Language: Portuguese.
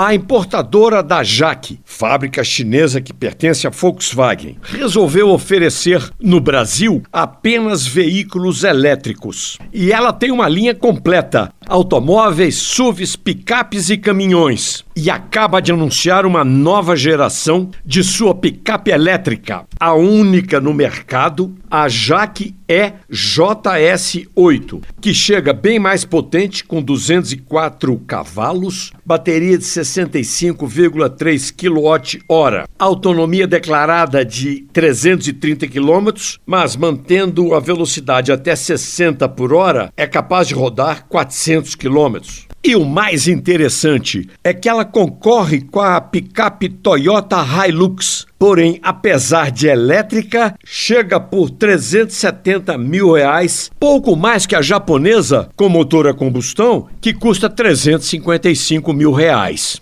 A importadora da Jaque, fábrica chinesa que pertence à Volkswagen, resolveu oferecer no Brasil apenas veículos elétricos. E ela tem uma linha completa: automóveis, SUVs, picapes e caminhões. E acaba de anunciar uma nova geração de sua picape elétrica, a única no mercado, a Jaque E JS8, que chega bem mais potente com 204 cavalos, bateria de 65,3 kWh, autonomia declarada de 330 km, mas mantendo a velocidade até 60 por hora, é capaz de rodar 400 km. E o mais interessante é que ela concorre com a picape Toyota Hilux. Porém, apesar de elétrica, chega por 370 mil reais, pouco mais que a japonesa com motor a combustão, que custa 355 mil reais.